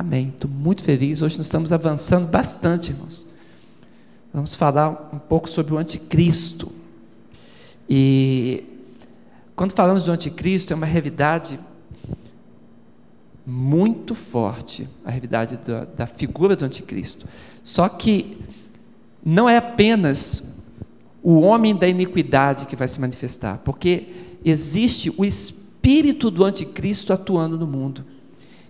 Amém. Estou muito feliz. Hoje nós estamos avançando bastante, irmãos. Vamos falar um pouco sobre o anticristo. E quando falamos do anticristo, é uma realidade muito forte, a realidade da, da figura do anticristo. Só que não é apenas o homem da iniquidade que vai se manifestar, porque existe o espírito do anticristo atuando no mundo.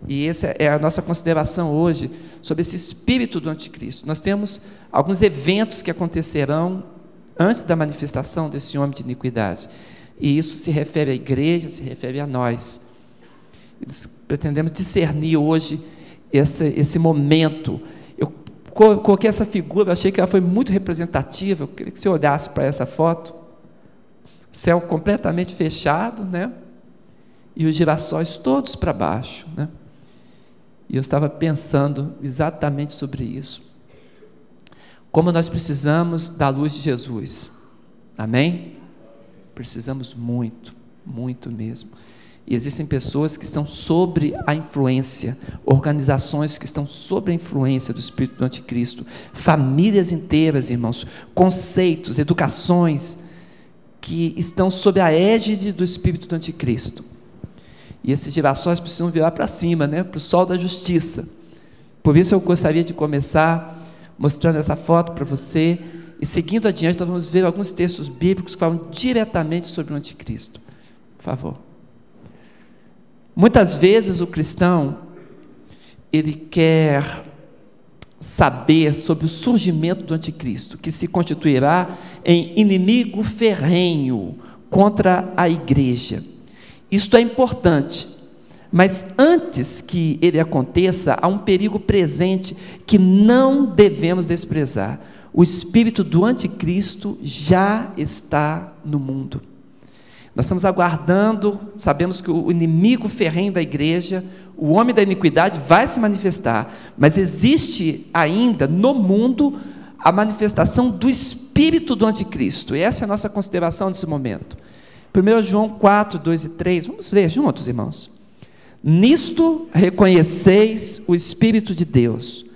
E essa é a nossa consideração hoje sobre esse espírito do anticristo. Nós temos alguns eventos que acontecerão antes da manifestação desse homem de iniquidade. E isso se refere à igreja, se refere a nós. Pretendemos discernir hoje esse, esse momento. Eu coloquei essa figura, achei que ela foi muito representativa. Eu queria que você olhasse para essa foto. O céu completamente fechado, né? E os girassóis todos para baixo, né? E eu estava pensando exatamente sobre isso. Como nós precisamos da luz de Jesus. Amém? Precisamos muito, muito mesmo. E existem pessoas que estão sobre a influência, organizações que estão sobre a influência do espírito do anticristo, famílias inteiras, irmãos, conceitos, educações que estão sob a égide do espírito do anticristo. E esses girassóis precisam virar para cima, né? para o sol da justiça. Por isso eu gostaria de começar mostrando essa foto para você. E seguindo adiante, nós vamos ver alguns textos bíblicos que falam diretamente sobre o anticristo. Por favor. Muitas vezes o cristão, ele quer saber sobre o surgimento do anticristo, que se constituirá em inimigo ferrenho contra a igreja. Isto é importante, mas antes que ele aconteça, há um perigo presente que não devemos desprezar. O espírito do anticristo já está no mundo. Nós estamos aguardando, sabemos que o inimigo ferrenho da igreja, o homem da iniquidade, vai se manifestar, mas existe ainda no mundo a manifestação do espírito do anticristo, e essa é a nossa consideração nesse momento. 1 João 4, 2 e 3. Vamos ler juntos, irmãos. Nisto reconheceis o Espírito de Deus.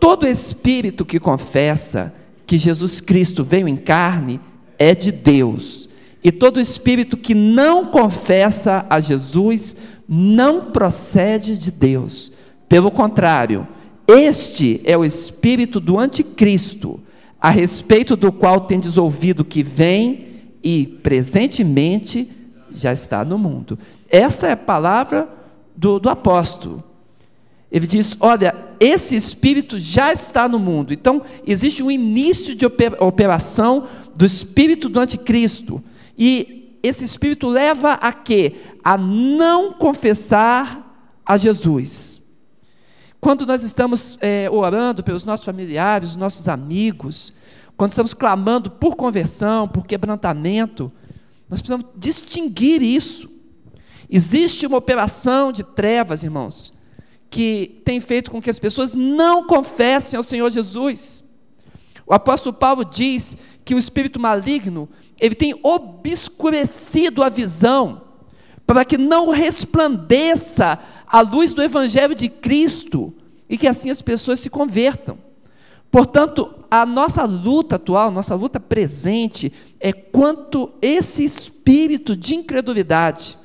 Todo espírito que confessa que Jesus Cristo veio em carne é de Deus. E todo espírito que não confessa a Jesus não procede de Deus. Pelo contrário, este é o espírito do anticristo, a respeito do qual tendes ouvido que vem e presentemente já está no mundo. Essa é a palavra do, do apóstolo. Ele diz: olha, esse espírito já está no mundo. Então, existe um início de operação do espírito do anticristo. E esse espírito leva a quê? A não confessar a Jesus. Quando nós estamos é, orando pelos nossos familiares, nossos amigos, quando estamos clamando por conversão, por quebrantamento, nós precisamos distinguir isso. Existe uma operação de trevas, irmãos, que tem feito com que as pessoas não confessem ao Senhor Jesus. O apóstolo Paulo diz que o espírito maligno, ele tem obscurecido a visão, para que não resplandeça a luz do evangelho de Cristo e que assim as pessoas se convertam. Portanto, a nossa luta atual, nossa luta presente, é quanto esse espírito de incredulidade,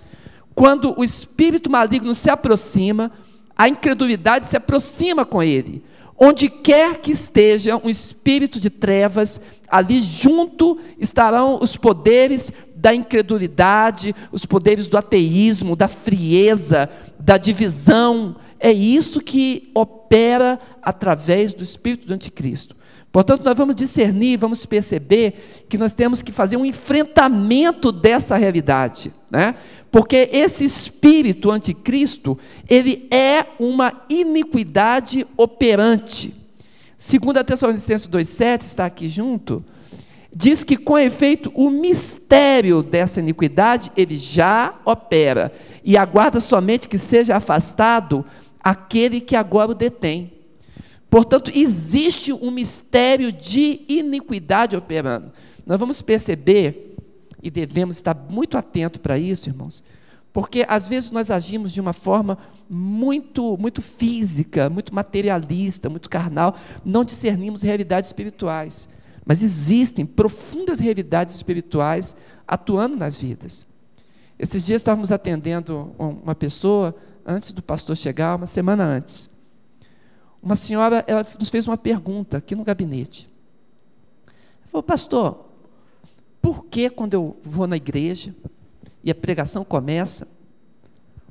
quando o espírito maligno se aproxima, a incredulidade se aproxima com ele. Onde quer que esteja um espírito de trevas, ali junto estarão os poderes da incredulidade, os poderes do ateísmo, da frieza, da divisão. É isso que opera através do espírito do anticristo. Portanto, nós vamos discernir, vamos perceber que nós temos que fazer um enfrentamento dessa realidade, né? Porque esse espírito anticristo, ele é uma iniquidade operante. Segundo a Tessalonicenses 2:7 está aqui junto, diz que com efeito o mistério dessa iniquidade ele já opera e aguarda somente que seja afastado aquele que agora o detém. Portanto, existe um mistério de iniquidade operando. Nós vamos perceber, e devemos estar muito atentos para isso, irmãos, Porque às vezes nós agimos de uma forma muito, muito física, muito materialista, muito carnal, não discernimos realidades espirituais. Mas existem profundas realidades espirituais atuando nas vidas. Esses dias estávamos atendendo uma pessoa antes do pastor chegar, uma semana antes. Uma senhora ela nos fez uma pergunta aqui no gabinete. Ela falou, pastor, por que quando eu vou na igreja e a pregação começa,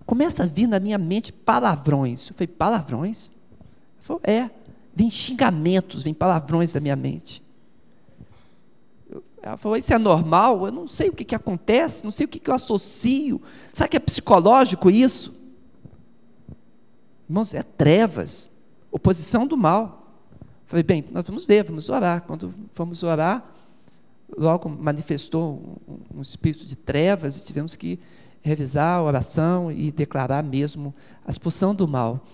começa a vir na minha mente palavrões? Eu falei, palavrões? Ela falou, é, vem xingamentos, vem palavrões da minha mente. Ela falou: Isso é normal? Eu não sei o que, que acontece, não sei o que, que eu associo. Sabe que é psicológico isso? Irmãos, é trevas, oposição do mal. Falei: Bem, nós vamos ver, vamos orar. Quando fomos orar, logo manifestou um, um espírito de trevas e tivemos que revisar a oração e declarar mesmo a expulsão do mal.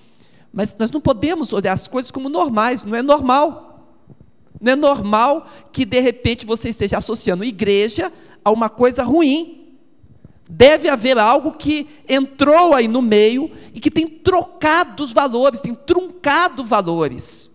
Mas nós não podemos olhar as coisas como normais, não é normal. Não é normal que de repente você esteja associando igreja a uma coisa ruim. Deve haver algo que entrou aí no meio e que tem trocado os valores, tem truncado valores.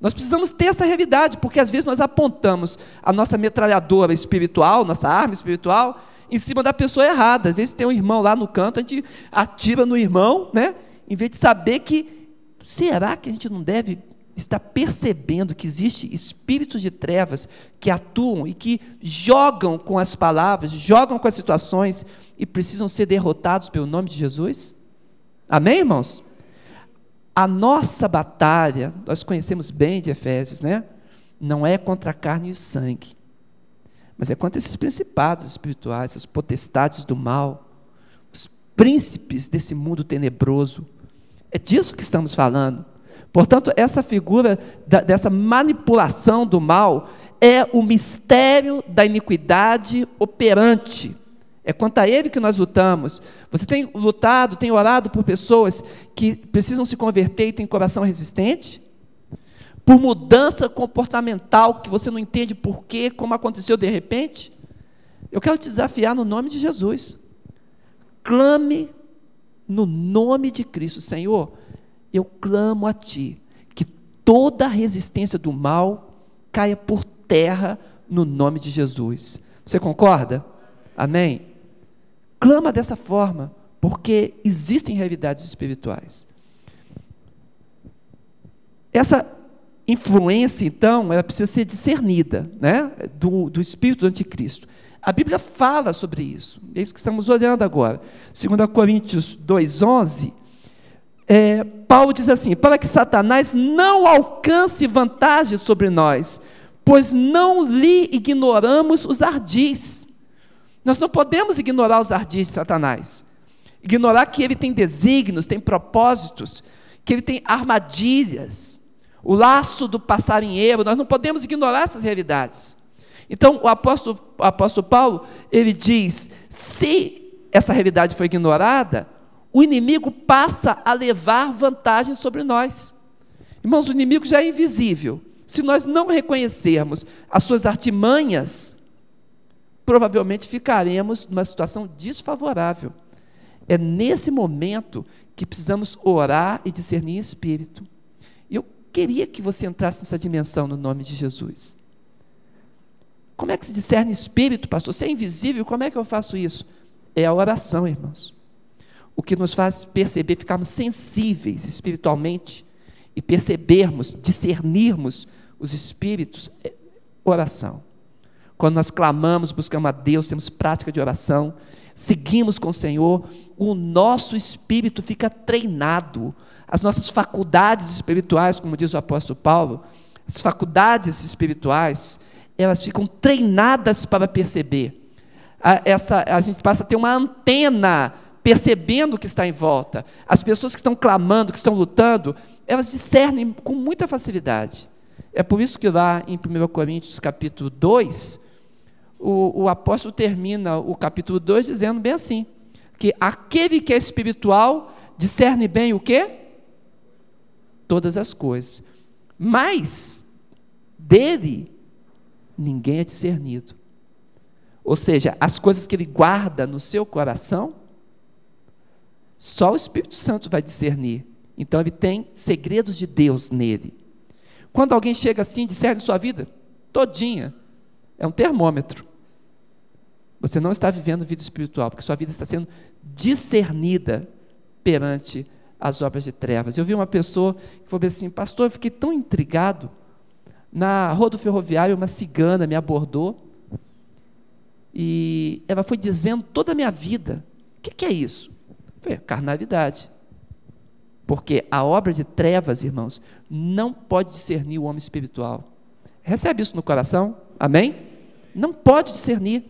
Nós precisamos ter essa realidade, porque às vezes nós apontamos a nossa metralhadora espiritual, nossa arma espiritual, em cima da pessoa errada. Às vezes tem um irmão lá no canto, a gente atira no irmão, né? Em vez de saber que será que a gente não deve está percebendo que existe espíritos de trevas que atuam e que jogam com as palavras, jogam com as situações e precisam ser derrotados pelo nome de Jesus? Amém, irmãos? A nossa batalha, nós conhecemos bem de Efésios, né? Não é contra a carne e o sangue, mas é contra esses principados espirituais, essas potestades do mal, os príncipes desse mundo tenebroso. É disso que estamos falando. Portanto, essa figura da, dessa manipulação do mal é o mistério da iniquidade operante. É contra ele que nós lutamos. Você tem lutado, tem orado por pessoas que precisam se converter e têm coração resistente? Por mudança comportamental que você não entende por quê, como aconteceu de repente? Eu quero te desafiar no nome de Jesus. Clame no nome de Cristo, Senhor eu clamo a Ti, que toda resistência do mal caia por terra no nome de Jesus. Você concorda? Amém? Clama dessa forma, porque existem realidades espirituais. Essa influência, então, ela precisa ser discernida, né? Do, do espírito do anticristo. A Bíblia fala sobre isso. É isso que estamos olhando agora. 2 Coríntios 2,11 é, Paulo diz assim: para que Satanás não alcance vantagem sobre nós, pois não lhe ignoramos os ardis. Nós não podemos ignorar os ardis de Satanás. Ignorar que ele tem desígnios, tem propósitos, que ele tem armadilhas, o laço do passarinheiro, nós não podemos ignorar essas realidades. Então, o apóstolo, o apóstolo Paulo, ele diz: se essa realidade foi ignorada, o inimigo passa a levar vantagem sobre nós. Irmãos, o inimigo já é invisível. Se nós não reconhecermos as suas artimanhas, provavelmente ficaremos numa situação desfavorável. É nesse momento que precisamos orar e discernir espírito. E eu queria que você entrasse nessa dimensão no nome de Jesus. Como é que se discerne espírito, pastor? Se é invisível, como é que eu faço isso? É a oração, irmãos o que nos faz perceber, ficarmos sensíveis espiritualmente e percebermos, discernirmos os espíritos, é oração. Quando nós clamamos, buscamos a Deus, temos prática de oração, seguimos com o Senhor, o nosso espírito fica treinado, as nossas faculdades espirituais, como diz o apóstolo Paulo, as faculdades espirituais, elas ficam treinadas para perceber. A, essa, a gente passa a ter uma antena percebendo o que está em volta. As pessoas que estão clamando, que estão lutando, elas discernem com muita facilidade. É por isso que lá em 1 Coríntios capítulo 2, o, o apóstolo termina o capítulo 2 dizendo bem assim, que aquele que é espiritual discerne bem o quê? Todas as coisas. Mas dele ninguém é discernido. Ou seja, as coisas que ele guarda no seu coração, Só o Espírito Santo vai discernir. Então ele tem segredos de Deus nele. Quando alguém chega assim discerne sua vida todinha, é um termômetro. Você não está vivendo vida espiritual, porque sua vida está sendo discernida perante as obras de trevas. Eu vi uma pessoa que falou assim: Pastor, eu fiquei tão intrigado. Na rodo ferroviário, uma cigana me abordou e ela foi dizendo toda a minha vida. O que, que é isso? Foi carnalidade. Porque a obra de trevas, irmãos, não pode discernir o homem espiritual. Recebe isso no coração? Amém? Não pode discernir.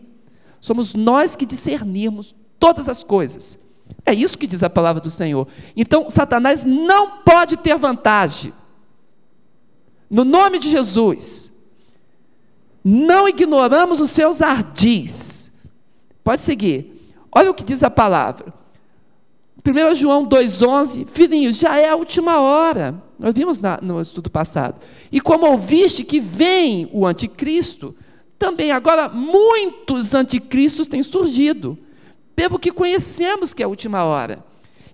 Somos nós que discernimos todas as coisas. É isso que diz a palavra do Senhor. Então, Satanás não pode ter vantagem. No nome de Jesus, não ignoramos os seus ardis. Pode seguir. Olha o que diz a palavra. 1 João 2,11, filhinhos, já é a última hora. Nós vimos na, no estudo passado. E como ouviste que vem o anticristo, também agora muitos anticristos têm surgido pelo que conhecemos que é a última hora.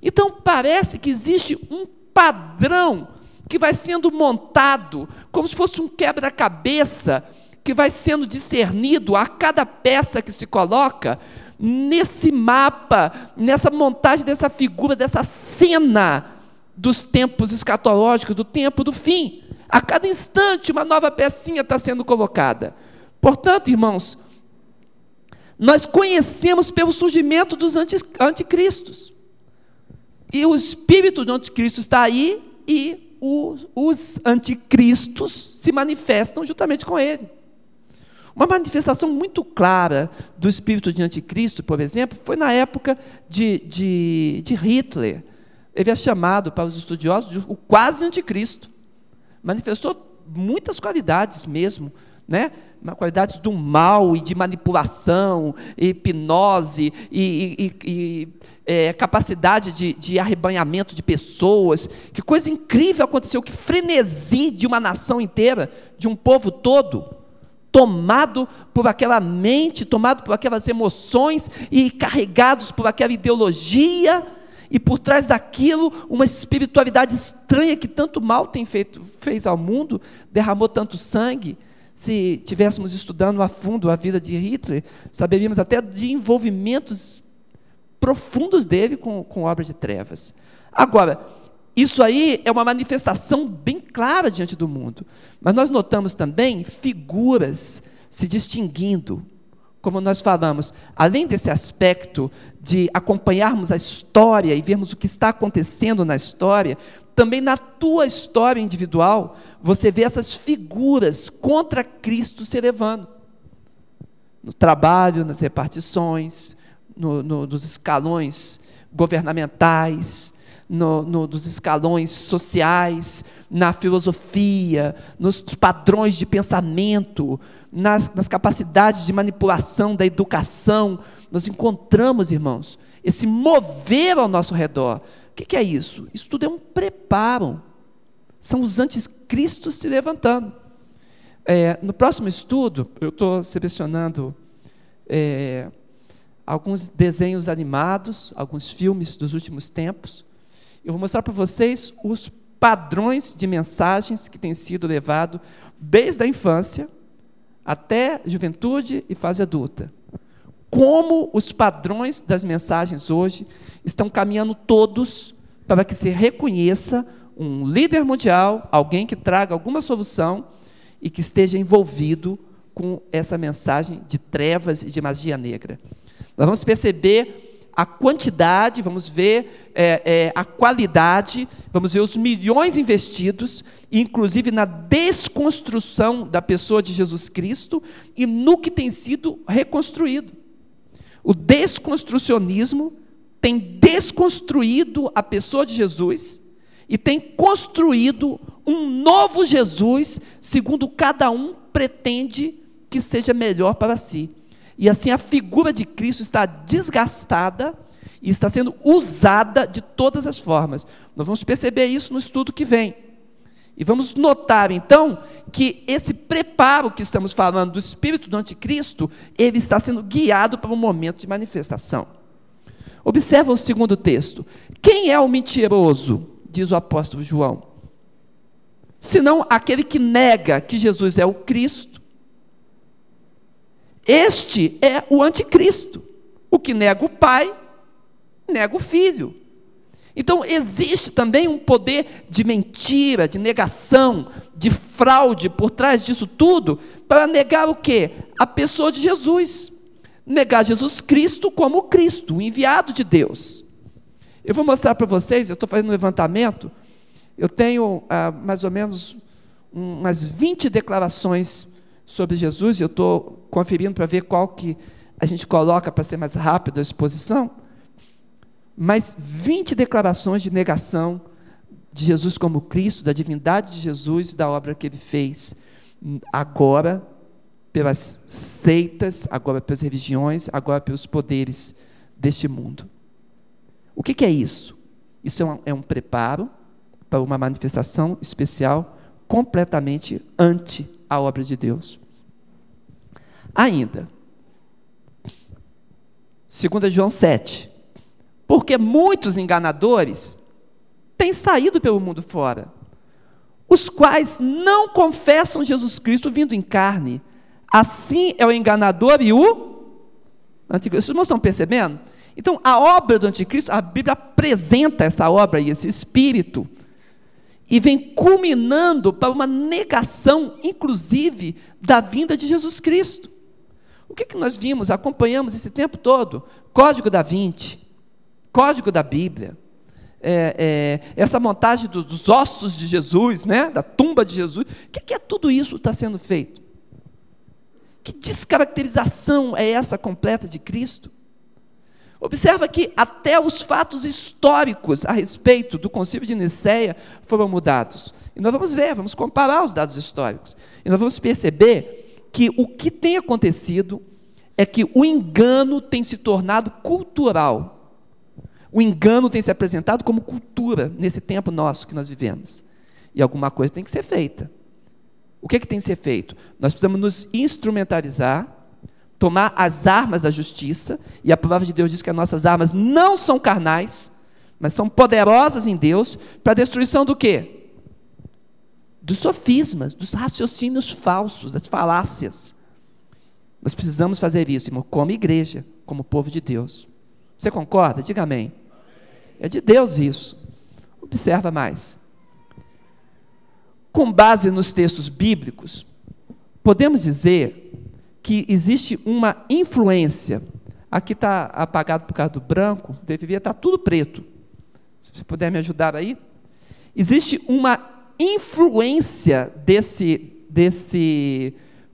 Então parece que existe um padrão que vai sendo montado, como se fosse um quebra-cabeça, que vai sendo discernido a cada peça que se coloca nesse mapa, nessa montagem dessa figura, dessa cena dos tempos escatológicos, do tempo do fim. A cada instante, uma nova pecinha está sendo colocada. Portanto, irmãos, nós conhecemos pelo surgimento dos anticristos. E o espírito do anticristo está aí e os anticristos se manifestam juntamente com ele. Uma manifestação muito clara do espírito de anticristo, por exemplo, foi na época de, de, de Hitler. Ele é chamado para os estudiosos de o quase anticristo. Manifestou muitas qualidades mesmo, né? qualidades do mal e de manipulação, e hipnose e, e, e é, capacidade de, de, arrebanhamento de pessoas. Que coisa incrível aconteceu, que frenesi de uma nação inteira, de um povo todo, tomado por aquela mente, tomado por aquelas emoções e carregados por aquela ideologia. E por trás daquilo, uma espiritualidade estranha que tanto mal tem feito, fez ao mundo, derramou tanto sangue, se tivéssemos estudando a fundo a vida de Hitler, saberíamos até de envolvimentos profundos dele com, com obra de trevas. Agora, isso aí é uma manifestação bem clara diante do mundo. Mas nós notamos também figuras se distinguindo. Como nós falamos, além desse aspecto de acompanharmos a história e vermos o que está acontecendo na história, também na tua história individual, você vê essas figuras contra Cristo se elevando. No trabalho, nas repartições, no, no, nos escalões governamentais, no, no, dos escalões sociais, na filosofia, nos padrões de pensamento, nas, nas capacidades de manipulação da educação. Nós encontramos, irmãos, esse mover ao nosso redor o que, que é isso? Isso tudo é um preparo. São os anticristos se levantando. É, no próximo estudo, eu estou selecionando é, alguns desenhos animados, alguns filmes dos últimos tempos. Eu vou mostrar para vocês os padrões de mensagens que têm sido levados desde a infância até juventude e fase adulta. Como os padrões das mensagens hoje estão caminhando todos para que se reconheça um líder mundial, alguém que traga alguma solução e que esteja envolvido com essa mensagem de trevas e de magia negra. Nós vamos perceber a quantidade, vamos ver é, é, a qualidade, vamos ver os milhões investidos, inclusive na desconstrução da pessoa de Jesus Cristo e no que tem sido reconstruído. O desconstrucionismo tem desconstruído a pessoa de Jesus e tem construído um novo Jesus, segundo cada um pretende que seja melhor para si. E assim a figura de Cristo está desgastada e está sendo usada de todas as formas. Nós vamos perceber isso no estudo que vem. E vamos notar então que esse preparo que estamos falando do espírito do anticristo, ele está sendo guiado para um momento de manifestação. Observa o segundo texto. Quem é o mentiroso? Diz o apóstolo João. Senão aquele que nega que Jesus é o Cristo. Este é o anticristo. O que nega o Pai, nega o Filho. Então, existe também um poder de mentira, de negação, de fraude por trás disso tudo, para negar o quê? A pessoa de Jesus. Negar Jesus Cristo como Cristo, o enviado de Deus. Eu vou mostrar para vocês, eu estou fazendo um levantamento, eu tenho ah, mais ou menos umas 20 declarações sobre Jesus, e eu estou conferindo para ver qual que a gente coloca para ser mais rápido a exposição mas 20 declarações de negação de Jesus como Cristo, da divindade de Jesus e da obra que ele fez. Agora, pelas seitas, agora pelas religiões, agora pelos poderes deste mundo. O que, que é isso? Isso é um, é um preparo para uma manifestação especial completamente ante a obra de Deus. Ainda, 2 João 7, porque muitos enganadores têm saído pelo mundo fora, os quais não confessam Jesus Cristo vindo em carne. Assim é o enganador e o anticristo. Vocês estão percebendo? Então, a obra do anticristo, a Bíblia apresenta essa obra e esse espírito, e vem culminando para uma negação, inclusive, da vinda de Jesus Cristo. O que, que nós vimos, acompanhamos esse tempo todo? Código da Vinci, código da Bíblia, é, é, essa montagem dos, ossos de Jesus, né, da tumba de Jesus, o que, que é tudo isso está sendo feito? Que descaracterização é essa completa de Cristo? Observa que até os fatos históricos a respeito do concílio de Nicéia foram mudados. E nós vamos ver, vamos comparar os dados históricos. E nós vamos perceber que o que tem acontecido é que o engano tem se tornado cultural o engano tem se apresentado como cultura nesse tempo nosso que nós vivemos. E alguma coisa tem que ser feita. O que, é que tem que ser feito? Nós precisamos nos instrumentalizar, tomar as armas da justiça, e a palavra de Deus diz que as nossas armas não são carnais, mas são poderosas em Deus para a destruição do quê? Dos sofismas, dos raciocínios falsos, das falácias. Nós precisamos fazer isso, irmão, como igreja, como povo de Deus. Você concorda? Diga amém. É de Deus isso. Observa mais. Com base nos textos bíblicos, podemos dizer que existe uma influência. Aqui está apagado por causa do branco, deveria estar tá tudo preto. Se você puder me ajudar aí. Existe uma influência desse, desse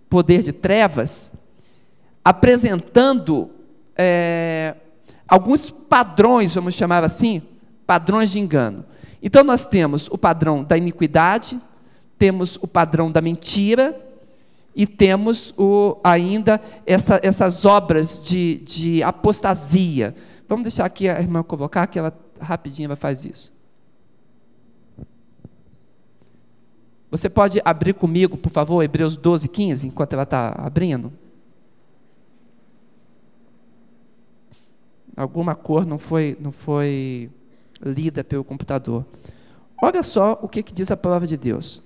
poder de trevas apresentando é, alguns padrões, vamos chamar assim, padrões de engano. Então nós temos o padrão da iniquidade, temos o padrão da mentira e temos o, ainda essa, essas obras de, de apostasia. Vamos deixar aqui a irmã colocar, que ela rapidinho ela faz isso. Você pode abrir comigo, por favor, Hebreus 12, 15, enquanto ela está abrindo? alguma cor não foi, não foi lida pelo computador. Olha só o que, que diz a palavra de Deus.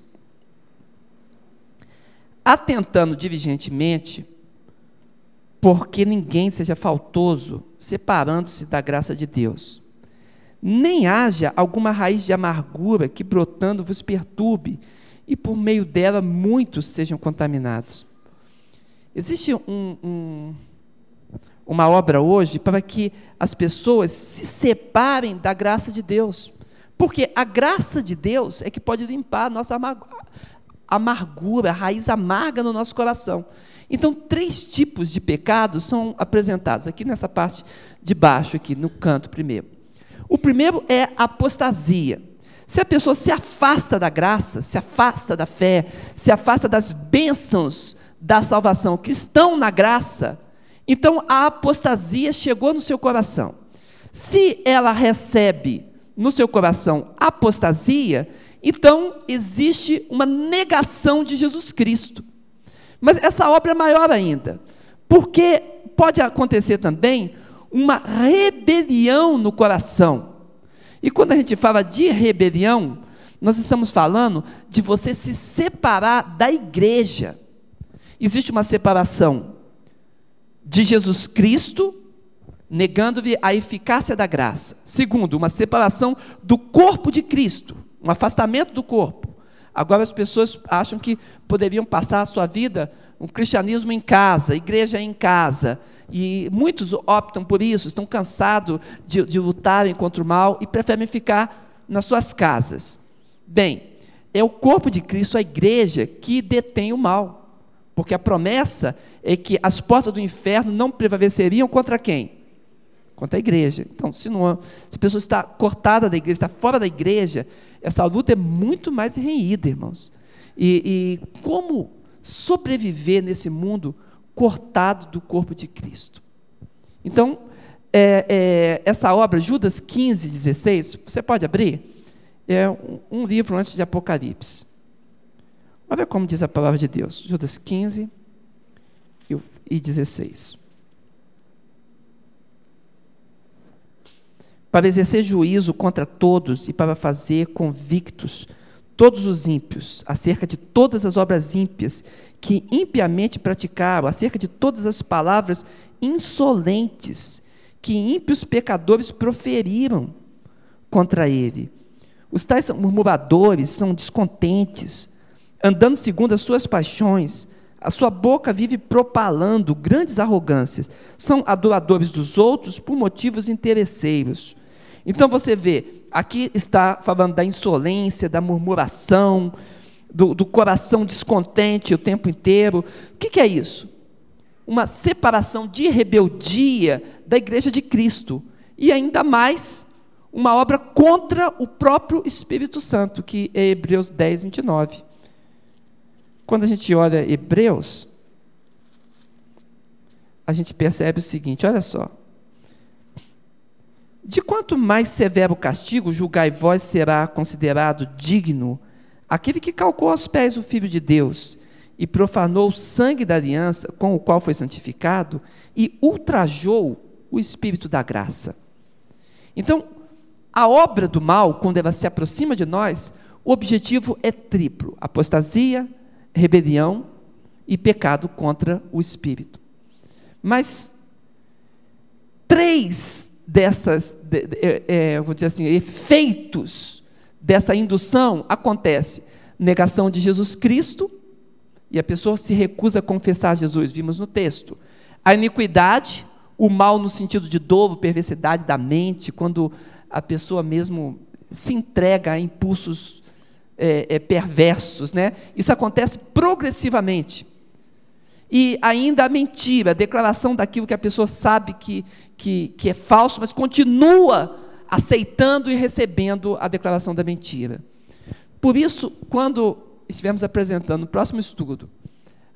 Atentando diligentemente, porque ninguém seja faltoso, separando-se da graça de Deus. Nem haja alguma raiz de amargura que brotando vos perturbe, e por meio dela muitos sejam contaminados. Existe um, um uma obra hoje para que as pessoas se separem da graça de Deus. Porque a graça de Deus é que pode limpar a nossa amargura, a raiz amarga no nosso coração. Então, três tipos de pecados são apresentados aqui nessa parte de baixo, aqui no canto primeiro. O primeiro é a apostasia. Se a pessoa se afasta da graça, se afasta da fé, se afasta das bênçãos da salvação que estão na graça, então a apostasia chegou no seu coração. Se ela recebe no seu coração apostasia, então existe uma negação de Jesus Cristo. Mas essa obra é maior ainda, porque pode acontecer também uma rebelião no coração. E quando a gente fala de rebelião, nós estamos falando de você se separar da igreja. Existe uma separação de Jesus Cristo, negando-lhe a eficácia da graça. Segundo, uma separação do corpo de Cristo, um afastamento do corpo. Agora as pessoas acham que poderiam passar a sua vida um cristianismo em casa, igreja em casa. E muitos optam por isso, estão cansados de, de lutarem contra o mal e preferem ficar nas suas casas. Bem, é o corpo de Cristo, a igreja, que detém o mal. Porque a promessa é que as portas do inferno não prevaleceriam contra quem? Contra a igreja. Então, se, não, se a pessoa está cortada da igreja, está fora da igreja, essa luta é muito mais renhida, irmãos. E, e como sobreviver nesse mundo cortado do corpo de Cristo? Então, é, é, essa obra, Judas 15, 16, você pode abrir? É um, um livro antes de Apocalipse. Olha como diz a palavra de Deus. Judas 15 e 16. para exercer juízo contra todos e para fazer convictos todos os ímpios acerca de todas as obras ímpias que impiamente praticaram, acerca de todas as palavras insolentes que ímpios pecadores proferiram contra ele. Os tais murmuradores são descontentes, andando segundo as suas paixões, a sua boca vive propalando grandes arrogâncias, são adoradores dos outros por motivos interesseiros então você vê, aqui está falando da insolência, da murmuração, do, do coração descontente o tempo inteiro. O que, que é isso? Uma separação de rebeldia da igreja de Cristo. E ainda mais, uma obra contra o próprio Espírito Santo, que é Hebreus 10, 29. Quando a gente olha Hebreus, a gente percebe o seguinte: olha só. De quanto mais severo castigo, julgai vós será considerado digno aquele que calcou aos pés o Filho de Deus e profanou o sangue da aliança com o qual foi santificado e ultrajou o Espírito da graça. Então, a obra do mal, quando ela se aproxima de nós, o objetivo é triplo: apostasia, rebelião e pecado contra o Espírito. Mas três dessas, de, de, é, é, vou dizer assim, efeitos dessa indução acontece negação de Jesus Cristo e a pessoa se recusa a confessar Jesus, vimos no texto. A iniquidade, o mal no sentido de dolo, perversidade da mente, quando a pessoa mesmo se entrega a impulsos é, é, perversos, né? Isso acontece progressivamente. E ainda a mentira, a declaração daquilo que a pessoa sabe que, que, que é falso, mas continua aceitando e recebendo a declaração da mentira. Por isso, quando estivermos apresentando no próximo estudo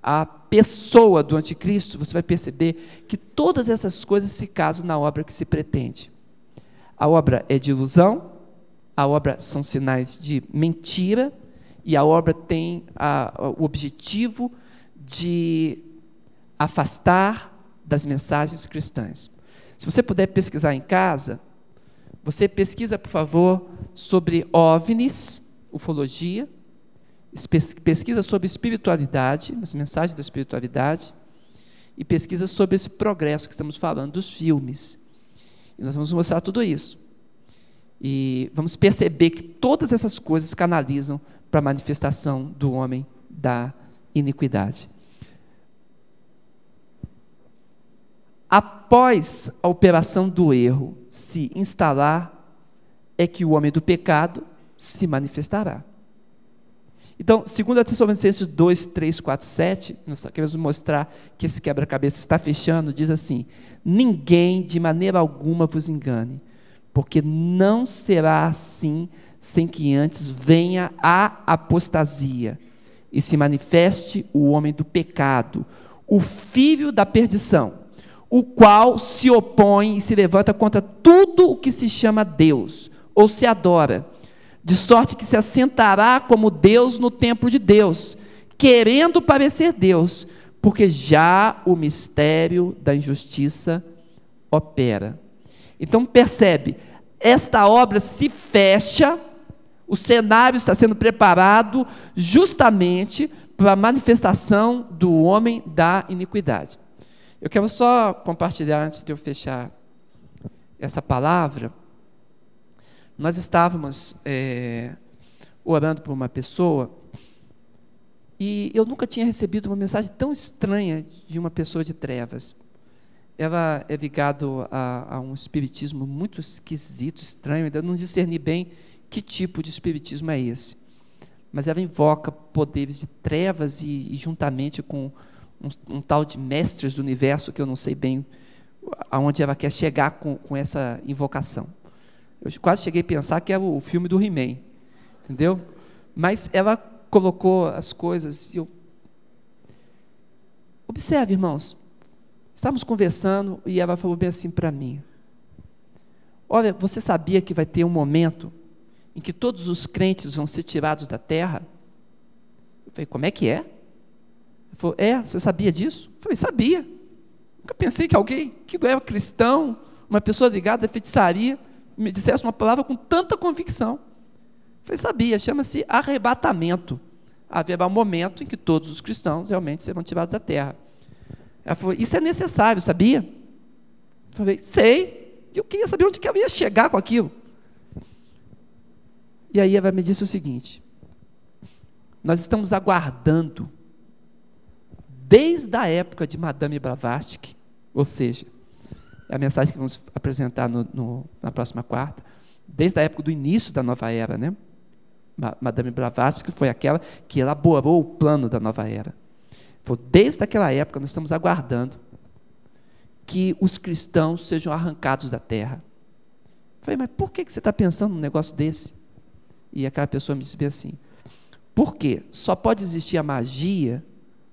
a pessoa do anticristo, você vai perceber que todas essas coisas se casam na obra que se pretende. A obra é de ilusão, a obra são sinais de mentira, e a obra tem a, o objetivo de afastar das mensagens cristãs. Se você puder pesquisar em casa, você pesquisa, por favor, sobre OVNIs, ufologia, pesquisa sobre espiritualidade, as mensagens da espiritualidade, e pesquisa sobre esse progresso que estamos falando dos filmes. E nós vamos mostrar tudo isso. E vamos perceber que todas essas coisas canalizam para a manifestação do homem da iniquidade. Após a operação do erro se instalar, é que o homem do pecado se manifestará. Então, segundo a Tessalonicenses 2, 3, 4, 7, nós queremos mostrar que esse quebra-cabeça está fechando, diz assim, ninguém de maneira alguma vos engane, porque não será assim sem que antes venha a apostasia e se manifeste o homem do pecado, o filho da perdição, o qual se opõe e se levanta contra tudo o que se chama Deus, ou se adora, de sorte que se assentará como Deus no templo de Deus, querendo parecer Deus, porque já o mistério da injustiça opera. Então percebe, esta obra se fecha, o cenário está sendo preparado justamente para a manifestação do homem da iniquidade. Eu quero só compartilhar, antes de eu fechar essa palavra, nós estávamos é, orando por uma pessoa e eu nunca tinha recebido uma mensagem tão estranha de uma pessoa de trevas. Ela é ligado a, a um espiritismo muito esquisito, estranho, ainda não discerni bem que tipo de espiritismo é esse. Mas ela invoca poderes de trevas e, e juntamente com um, um, tal de mestres do universo, que eu não sei bem aonde ela quer chegar com, com essa invocação. Eu quase cheguei a pensar que é o filme do He-Man, entendeu? Mas ela colocou as coisas e eu. Observe, irmãos. Estávamos conversando e ela falou bem assim para mim: Olha, você sabia que vai ter um momento em que todos os crentes vão ser tirados da terra? Eu falei: Como é que é? Ele falou: É, você sabia disso? Eu falei: Sabia. Nunca pensei que alguém que não era cristão, uma pessoa ligada à feitiçaria, me dissesse uma palavra com tanta convicção. Foi sabia, chama-se arrebatamento. Haverá um momento em que todos os cristãos realmente serão tirados da terra. Ela falou, isso é necessário, sabia? Eu falei, sei. Eu queria saber onde que ela ia chegar com aquilo. E aí ela me disse o seguinte: nós estamos aguardando, desde a época de Madame Blavatsky, ou seja, é a mensagem que vamos apresentar no, no, na próxima quarta, desde a época do início da nova era, né? Madame Blavatsky foi aquela que elaborou o plano da nova era. Foi desde aquela época nós estamos aguardando que os cristãos sejam arrancados da terra. Eu falei, mas por que você está pensando num negócio desse? E aquela pessoa me disse assim: por quê? Só pode existir a magia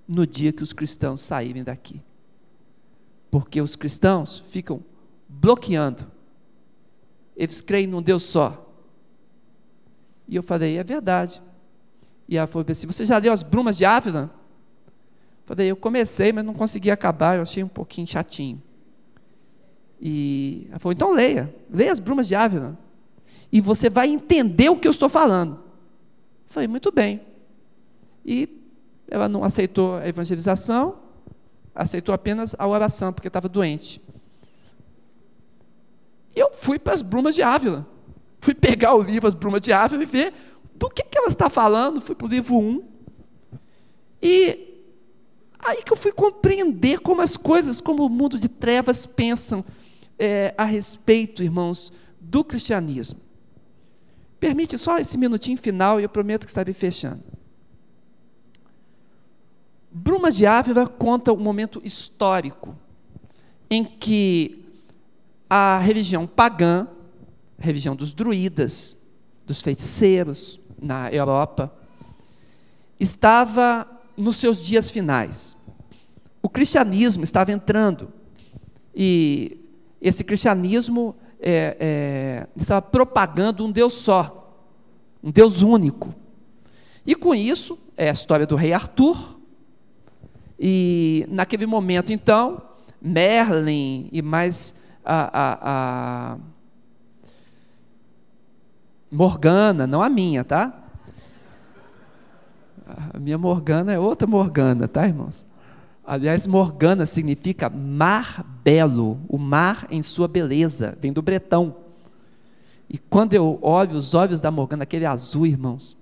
no dia que os cristãos saírem daqui porque os cristãos ficam bloqueando. Eles creem num Deus só. E eu falei, é verdade. E ela falou assim: Você já leu as brumas de Ávila? Falei, eu comecei, mas não consegui acabar, eu achei um pouquinho chatinho. E ela falou, então leia, leia as brumas de Ávila. E você vai entender o que eu estou falando. falei, muito bem. E ela não aceitou a evangelização, aceitou apenas a oração, porque estava doente. E eu fui para as Brumas de Ávila. Fui pegar o livro As Brumas de Ávila e ver do que, que ela está falando. Fui para o livro 1. E aí que eu fui compreender como as coisas, como o mundo de trevas pensam é, a respeito, irmãos, do cristianismo. Permite só esse minutinho final e eu prometo que estarei fechando. Brumas de Ávila conta um momento histórico em que a religião pagã, religião dos druidas, dos feiticeiros na Europa, estava nos seus dias finais. O cristianismo estava entrando e esse cristianismo é, é, estava propagando um Deus só, um Deus único. E com isso, é a história do rei Arthur, e naquele momento, então, Merlin e mais a, a, a Morgana, não a minha, tá? A minha Morgana é outra Morgana, tá, irmãos? Aliás, Morgana significa mar belo, o mar em sua beleza, vem do bretão. E quando eu olho os olhos da Morgana, aquele azul, irmãos,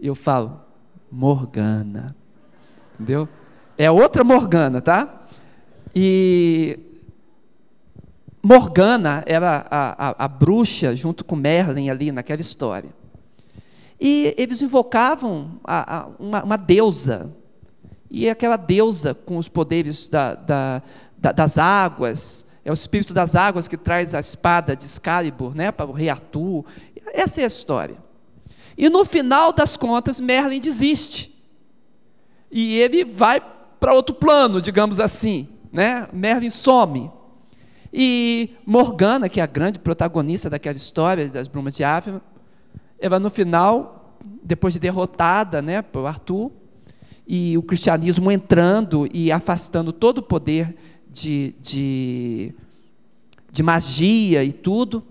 eu falo, Morgana. Entendeu? É outra Morgana, tá? E Morgana era a, a, a, bruxa junto com Merlin ali naquela história. E eles invocavam a, uma, uma, deusa. E aquela deusa com os poderes da, da, da, das águas, é o espírito das águas que traz a espada de Excalibur né, para o rei Arthur. Essa é a história. E no final das contas, Merlin desiste. E ele vai para outro plano, digamos assim. Né? Merlin some. E Morgana, que é a grande protagonista daquela história das Brumas de Ávila, ela no final, depois de derrotada né, por Arthur, e o cristianismo entrando e afastando todo o poder de, de de magia e tudo.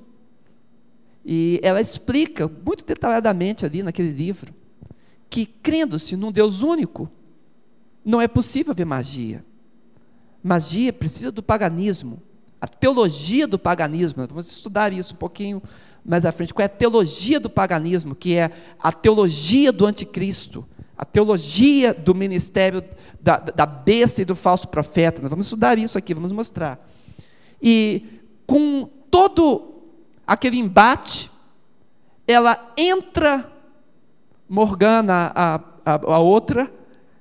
E ela explica muito detalhadamente ali naquele livro que, crendo-se num Deus único, não é possível ver magia. Magia precisa do paganismo, a teologia do paganismo. Vamos estudar isso um pouquinho mais à frente. Qual é a teologia do paganismo? Que é a teologia do anticristo, a teologia do ministério da, da besta e do falso profeta. Nós vamos estudar isso aqui, vamos mostrar. E com todo aquele embate, ela entra, Morgana, a, a, a outra,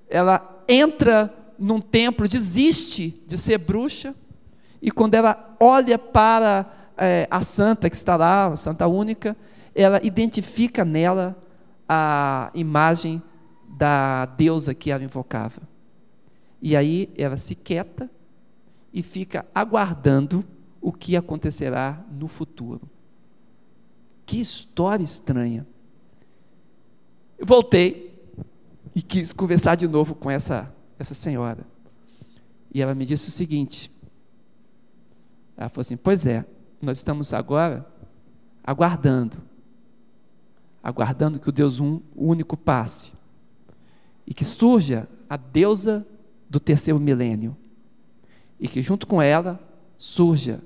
ela entra num templo, desiste de ser bruxa, e quando ela olha para é, a santa que está lá, a santa única, ela identifica nela a imagem da deusa que ela invocava. E aí ela se quieta e fica aguardando o que acontecerá no futuro. Que história estranha. Eu voltei e quis conversar de novo com essa, essa senhora. E ela me disse o seguinte: ela falou assim: Pois é, nós estamos agora aguardando, aguardando que o Deus um, único passe e que surja a deusa do terceiro milênio e que junto com ela surja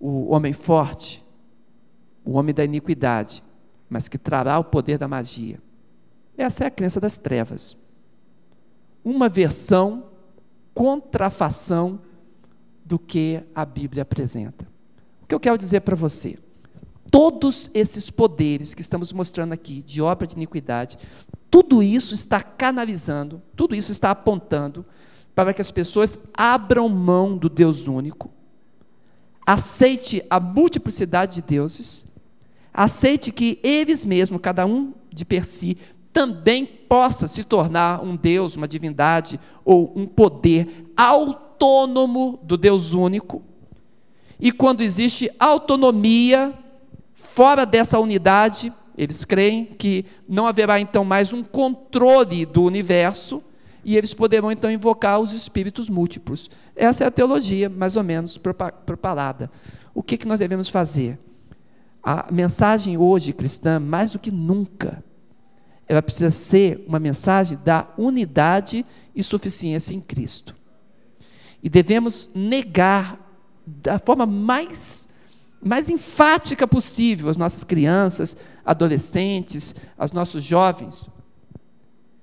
o homem forte, o homem da iniquidade, mas que trará o poder da magia. Essa é a crença das trevas. Uma versão, contrafação do que a Bíblia apresenta. O que eu quero dizer para você? Todos esses poderes que estamos mostrando aqui, de obra de iniquidade, tudo isso está canalizando, tudo isso está apontando para que as pessoas abram mão do Deus único, aceite a multiplicidade de deuses, aceite que eles mesmos, cada um de per si, também possa se tornar um Deus, uma divindade ou um poder autônomo do Deus único. E quando existe autonomia fora dessa unidade, eles creem que não haverá então mais um controle do universo e eles poderão então invocar os espíritos múltiplos. Essa é a teologia, mais ou menos propalada. O que, que nós devemos fazer? A mensagem hoje cristã, mais do que nunca, ela precisa ser uma mensagem da unidade e suficiência em Cristo. E devemos negar da forma mais, mais enfática possível às nossas crianças, adolescentes, aos nossos jovens.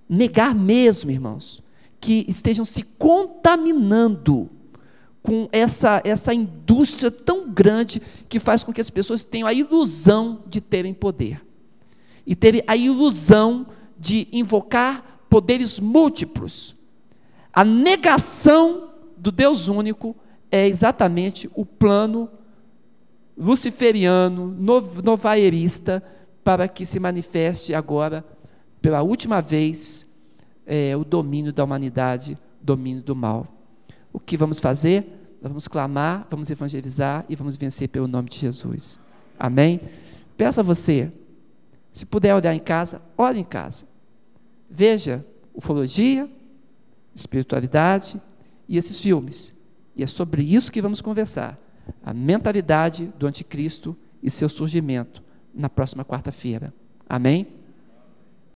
Negar mesmo, irmãos, que estejam se contaminando com essa, essa indústria tão grande que faz com que as pessoas tenham a ilusão de terem poder e terem a ilusão de invocar poderes múltiplos. A negação do Deus único é exatamente o plano luciferiano, novaierista, para que se manifeste agora, pela última vez, é, o domínio da humanidade, domínio do mal. O que vamos fazer? Nós vamos clamar, vamos evangelizar e vamos vencer pelo nome de Jesus. Amém? Peço a você, se puder olhar em casa, olhe em casa. Veja ufologia, espiritualidade e esses filmes. E é sobre isso que vamos conversar. A mentalidade do anticristo e seu surgimento na próxima quarta-feira. Amém?